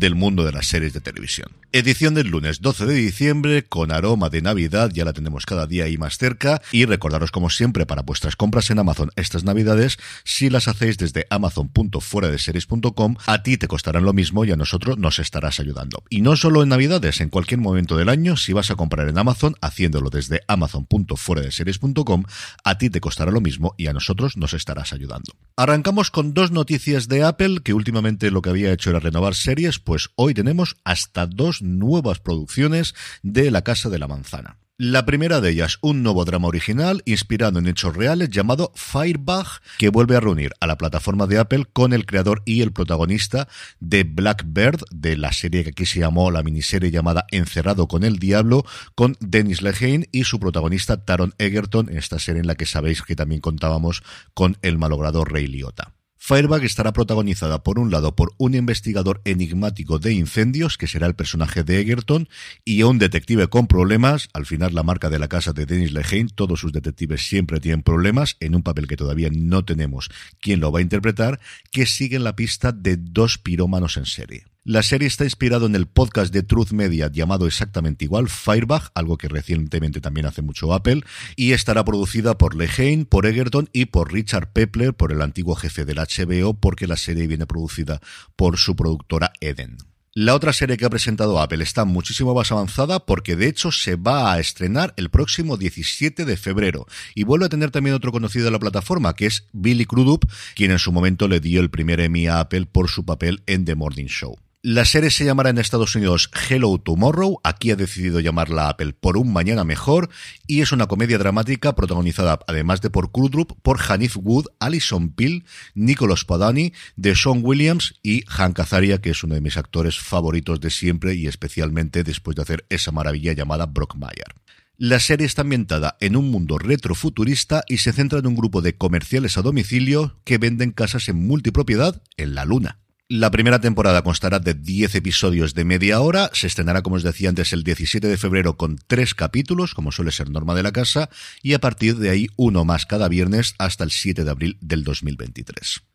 del mundo de las series de televisión. Edición del lunes 12 de diciembre con aroma de Navidad, ya la tenemos cada día ahí más cerca y recordaros como siempre para vuestras compras en Amazon estas Navidades, si las hacéis desde amazon.fueradeseries.com, a ti te costarán lo mismo y a nosotros nos estarás ayudando. Y no solo en Navidades, en cualquier momento del año, si vas a comprar en Amazon, haciéndolo desde amazon.fueradeseries.com, a ti te costará lo mismo y a nosotros nos estarás ayudando. Arrancamos con dos noticias de Apple, que últimamente lo que había hecho era renovar series, pues hoy tenemos hasta dos nuevas producciones de La Casa de la Manzana. La primera de ellas, un nuevo drama original inspirado en hechos reales llamado Firebug, que vuelve a reunir a la plataforma de Apple con el creador y el protagonista de Blackbird, de la serie que aquí se llamó la miniserie llamada Encerrado con el Diablo, con Dennis Lehane y su protagonista Taron Egerton, en esta serie en la que sabéis que también contábamos con el malogrado Ray Liotta. Firebug estará protagonizada por un lado por un investigador enigmático de incendios, que será el personaje de Egerton, y un detective con problemas, al final la marca de la casa de Dennis Lehane, todos sus detectives siempre tienen problemas, en un papel que todavía no tenemos quién lo va a interpretar, que siguen la pista de dos pirómanos en serie. La serie está inspirada en el podcast de Truth Media llamado exactamente igual, Firebug, algo que recientemente también hace mucho Apple, y estará producida por Lehane, por Egerton y por Richard Pepler, por el antiguo jefe del HBO, porque la serie viene producida por su productora Eden. La otra serie que ha presentado Apple está muchísimo más avanzada porque de hecho se va a estrenar el próximo 17 de febrero y vuelve a tener también otro conocido de la plataforma que es Billy Crudup, quien en su momento le dio el primer Emmy a Apple por su papel en The Morning Show. La serie se llamará en Estados Unidos Hello Tomorrow, aquí ha decidido llamarla Apple por un mañana mejor, y es una comedia dramática protagonizada, además de por Crudup, por Hanif Wood, Alison Pill, Nicholas Padani, de Sean Williams y Hank Azaria, que es uno de mis actores favoritos de siempre y especialmente después de hacer esa maravilla llamada Brockmire. La serie está ambientada en un mundo retrofuturista y se centra en un grupo de comerciales a domicilio que venden casas en multipropiedad en la Luna. La primera temporada constará de 10 episodios de media hora, se estrenará, como os decía antes, el 17 de febrero con tres capítulos, como suele ser norma de la casa, y a partir de ahí uno más cada viernes hasta el 7 de abril del 2023.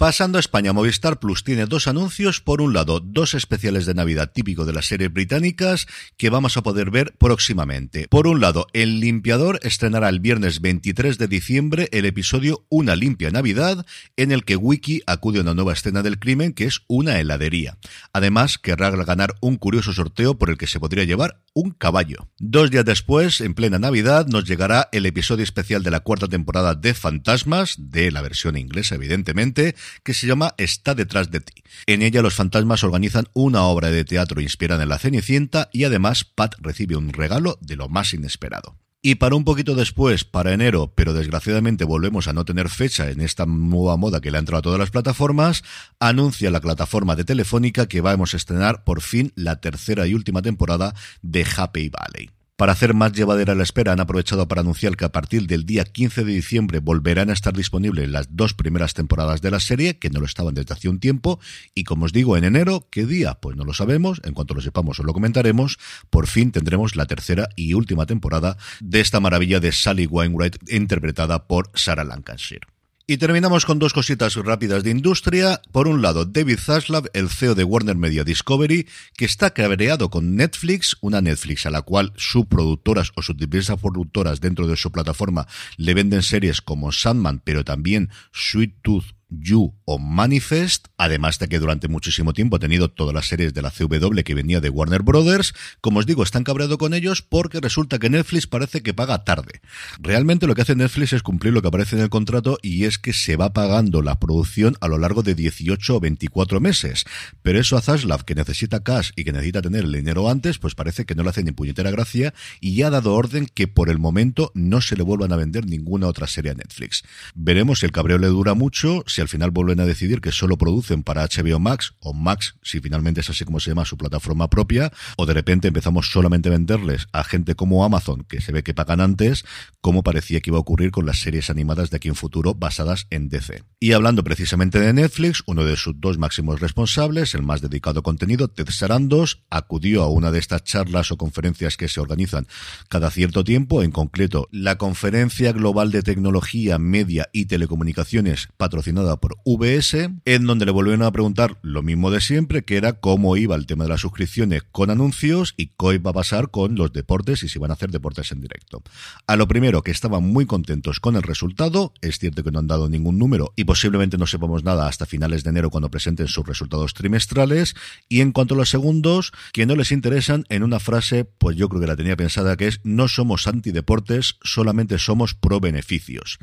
Pasando a España, Movistar Plus tiene dos anuncios. Por un lado, dos especiales de Navidad típico de las series británicas que vamos a poder ver próximamente. Por un lado, El Limpiador estrenará el viernes 23 de diciembre el episodio Una limpia Navidad, en el que Wiki acude a una nueva escena del crimen que es una heladería. Además, querrá ganar un curioso sorteo por el que se podría llevar un caballo. Dos días después, en plena Navidad, nos llegará el episodio especial de la cuarta temporada de Fantasmas, de la versión inglesa, evidentemente, que se llama Está detrás de ti. En ella los fantasmas organizan una obra de teatro inspirada en la Cenicienta y además Pat recibe un regalo de lo más inesperado. Y para un poquito después, para enero, pero desgraciadamente volvemos a no tener fecha en esta nueva moda que le ha entrado a todas las plataformas, anuncia la plataforma de Telefónica que vamos a estrenar por fin la tercera y última temporada de Happy Valley. Para hacer más llevadera la espera, han aprovechado para anunciar que a partir del día 15 de diciembre volverán a estar disponibles las dos primeras temporadas de la serie, que no lo estaban desde hace un tiempo, y como os digo, en enero, ¿qué día? Pues no lo sabemos, en cuanto lo sepamos os lo comentaremos, por fin tendremos la tercera y última temporada de esta maravilla de Sally Wainwright interpretada por Sarah Lancashire. Y terminamos con dos cositas rápidas de industria. Por un lado, David Zaslav, el CEO de Warner Media Discovery, que está cabreado con Netflix, una Netflix a la cual sus productoras o sus diversas productoras dentro de su plataforma le venden series como Sandman, pero también Sweet Tooth You o Manifest, además de que durante muchísimo tiempo ha tenido todas las series de la CW que venía de Warner Brothers. Como os digo, están cabreados con ellos porque resulta que Netflix parece que paga tarde. Realmente lo que hace Netflix es cumplir lo que aparece en el contrato y es que se va pagando la producción a lo largo de 18 o 24 meses. Pero eso a Zaslav, que necesita cash y que necesita tener el dinero antes, pues parece que no le hace ni puñetera gracia y ya ha dado orden que por el momento no se le vuelvan a vender ninguna otra serie a Netflix. Veremos si el cabreo le dura mucho, al final vuelven a decidir que solo producen para HBO Max o Max, si finalmente es así como se llama su plataforma propia, o de repente empezamos solamente a venderles a gente como Amazon, que se ve que pagan antes, como parecía que iba a ocurrir con las series animadas de aquí en futuro basadas en DC. Y hablando precisamente de Netflix, uno de sus dos máximos responsables, el más dedicado a contenido, Ted Sarandos, acudió a una de estas charlas o conferencias que se organizan cada cierto tiempo, en concreto la Conferencia Global de Tecnología, Media y Telecomunicaciones patrocinada por VS, en donde le volvieron a preguntar lo mismo de siempre, que era cómo iba el tema de las suscripciones con anuncios y qué iba a pasar con los deportes y si van a hacer deportes en directo. A lo primero, que estaban muy contentos con el resultado, es cierto que no han dado ningún número y posiblemente no sepamos nada hasta finales de enero cuando presenten sus resultados trimestrales, y en cuanto a los segundos, que no les interesan en una frase, pues yo creo que la tenía pensada, que es no somos antideportes, solamente somos pro beneficios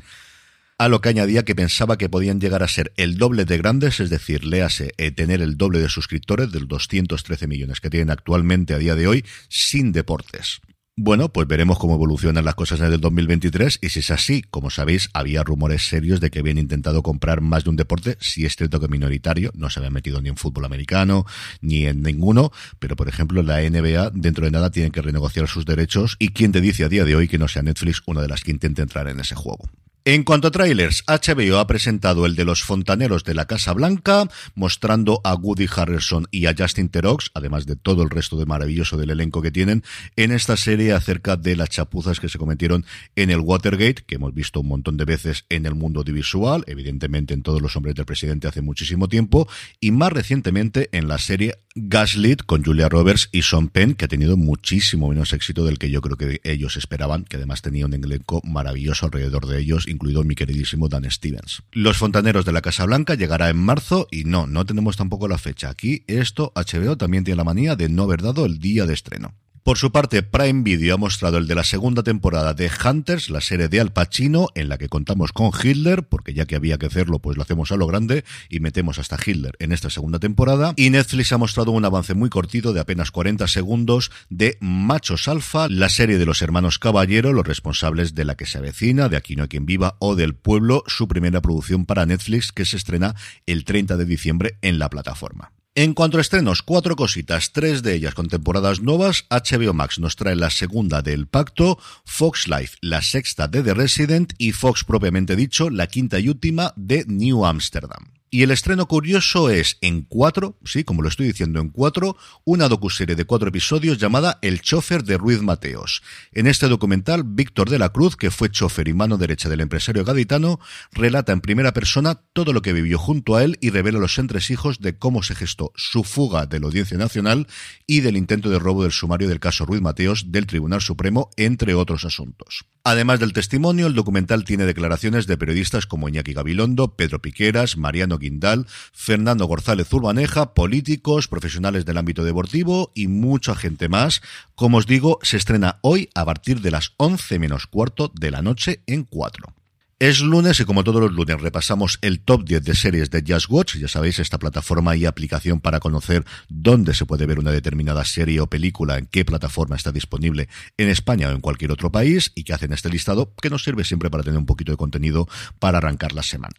a lo que añadía que pensaba que podían llegar a ser el doble de grandes, es decir, léase, eh, tener el doble de suscriptores del 213 millones que tienen actualmente a día de hoy sin deportes. Bueno, pues veremos cómo evolucionan las cosas en el 2023 y si es así, como sabéis, había rumores serios de que habían intentado comprar más de un deporte, si es cierto que minoritario, no se habían metido ni en fútbol americano ni en ninguno, pero por ejemplo la NBA dentro de nada tienen que renegociar sus derechos y quién te dice a día de hoy que no sea Netflix una de las que intente entrar en ese juego. En cuanto a trailers, HBO ha presentado el de los fontaneros de la Casa Blanca, mostrando a Woody Harrelson y a Justin Terox, además de todo el resto de maravilloso del elenco que tienen, en esta serie acerca de las chapuzas que se cometieron en el Watergate, que hemos visto un montón de veces en el mundo audiovisual, evidentemente en todos los hombres del presidente hace muchísimo tiempo, y más recientemente en la serie Gaslit con Julia Roberts y Sean Penn, que ha tenido muchísimo menos éxito del que yo creo que ellos esperaban, que además tenía un elenco maravilloso alrededor de ellos, incluido mi queridísimo Dan Stevens. Los Fontaneros de la Casa Blanca llegará en marzo y no, no tenemos tampoco la fecha. Aquí esto, HBO también tiene la manía de no haber dado el día de estreno. Por su parte, Prime Video ha mostrado el de la segunda temporada de Hunters, la serie de Al Pacino, en la que contamos con Hitler, porque ya que había que hacerlo, pues lo hacemos a lo grande y metemos hasta Hitler en esta segunda temporada. Y Netflix ha mostrado un avance muy cortito de apenas 40 segundos de Machos Alfa, la serie de los hermanos Caballero, los responsables de la que se avecina, de Aquí no hay quien viva o del pueblo, su primera producción para Netflix que se estrena el 30 de diciembre en la plataforma. En cuanto a estrenos, cuatro cositas, tres de ellas con temporadas nuevas. HBO Max nos trae la segunda de El Pacto, Fox Life la sexta de The Resident y Fox propiamente dicho la quinta y última de New Amsterdam. Y el estreno curioso es en cuatro, sí, como lo estoy diciendo, en cuatro, una docuserie de cuatro episodios llamada El chofer de Ruiz Mateos. En este documental, Víctor de la Cruz, que fue chofer y mano derecha del empresario gaditano, relata en primera persona todo lo que vivió junto a él y revela los entresijos de cómo se gestó su fuga de la Audiencia Nacional y del intento de robo del sumario del caso Ruiz Mateos del Tribunal Supremo, entre otros asuntos. Además del testimonio, el documental tiene declaraciones de periodistas como Iñaki Gabilondo, Pedro Piqueras, Mariano Guindal, Fernando González Urbaneja, políticos, profesionales del ámbito deportivo y mucha gente más. Como os digo, se estrena hoy a partir de las 11 menos cuarto de la noche en 4. Es lunes y como todos los lunes repasamos el top 10 de series de Just Watch. Ya sabéis, esta plataforma y aplicación para conocer dónde se puede ver una determinada serie o película, en qué plataforma está disponible en España o en cualquier otro país y que hacen este listado que nos sirve siempre para tener un poquito de contenido para arrancar la semana.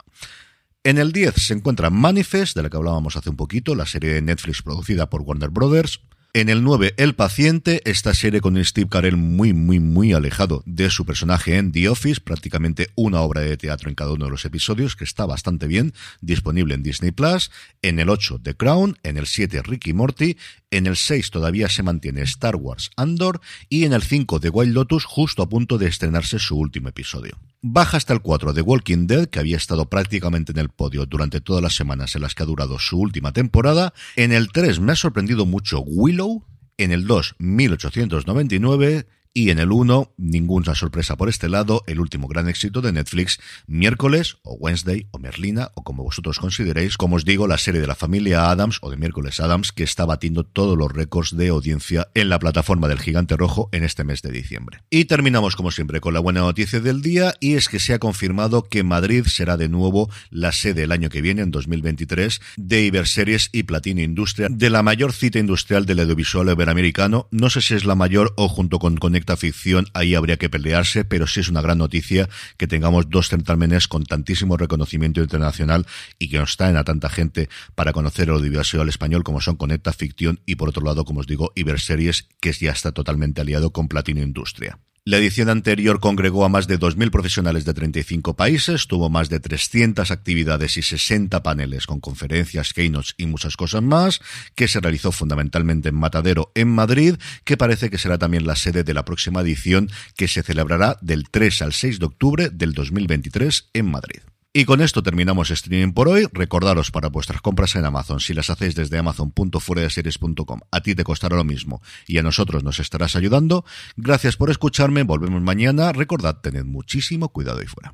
En el 10 se encuentra Manifest, de la que hablábamos hace un poquito, la serie de Netflix producida por Warner Brothers. En el 9, El paciente, esta serie con Steve Carell muy, muy, muy alejado de su personaje en The Office, prácticamente una obra de teatro en cada uno de los episodios, que está bastante bien, disponible en Disney Plus. En el 8, The Crown. En el 7, Ricky Morty. En el 6 todavía se mantiene Star Wars Andor. Y en el 5, The Wild Lotus, justo a punto de estrenarse su último episodio. Baja hasta el 4 de Walking Dead, que había estado prácticamente en el podio durante todas las semanas en las que ha durado su última temporada. En el 3 me ha sorprendido mucho Willow. En el 2, 1899. Y en el 1, ninguna sorpresa por este lado, el último gran éxito de Netflix, miércoles o Wednesday o Merlina o como vosotros consideréis, como os digo, la serie de la familia Adams o de miércoles Adams que está batiendo todos los récords de audiencia en la plataforma del gigante rojo en este mes de diciembre. Y terminamos como siempre con la buena noticia del día y es que se ha confirmado que Madrid será de nuevo la sede el año que viene, en 2023, de Iberseries y Platino Industria, de la mayor cita industrial del audiovisual iberoamericano. No sé si es la mayor o junto con ficción, ahí habría que pelearse, pero sí es una gran noticia que tengamos dos certámenes con tantísimo reconocimiento internacional y que nos traen a tanta gente para conocer el audiovisual español como son Conecta Ficción y por otro lado, como os digo, Iberseries, que ya está totalmente aliado con Platino Industria. La edición anterior congregó a más de 2.000 profesionales de 35 países, tuvo más de 300 actividades y 60 paneles con conferencias, keynotes y muchas cosas más, que se realizó fundamentalmente en Matadero, en Madrid, que parece que será también la sede de la próxima edición, que se celebrará del 3 al 6 de octubre del 2023 en Madrid. Y con esto terminamos streaming por hoy. Recordaros para vuestras compras en Amazon, si las hacéis desde amazon.fueradeseries.com, a ti te costará lo mismo y a nosotros nos estarás ayudando. Gracias por escucharme, volvemos mañana. Recordad, tened muchísimo cuidado ahí fuera.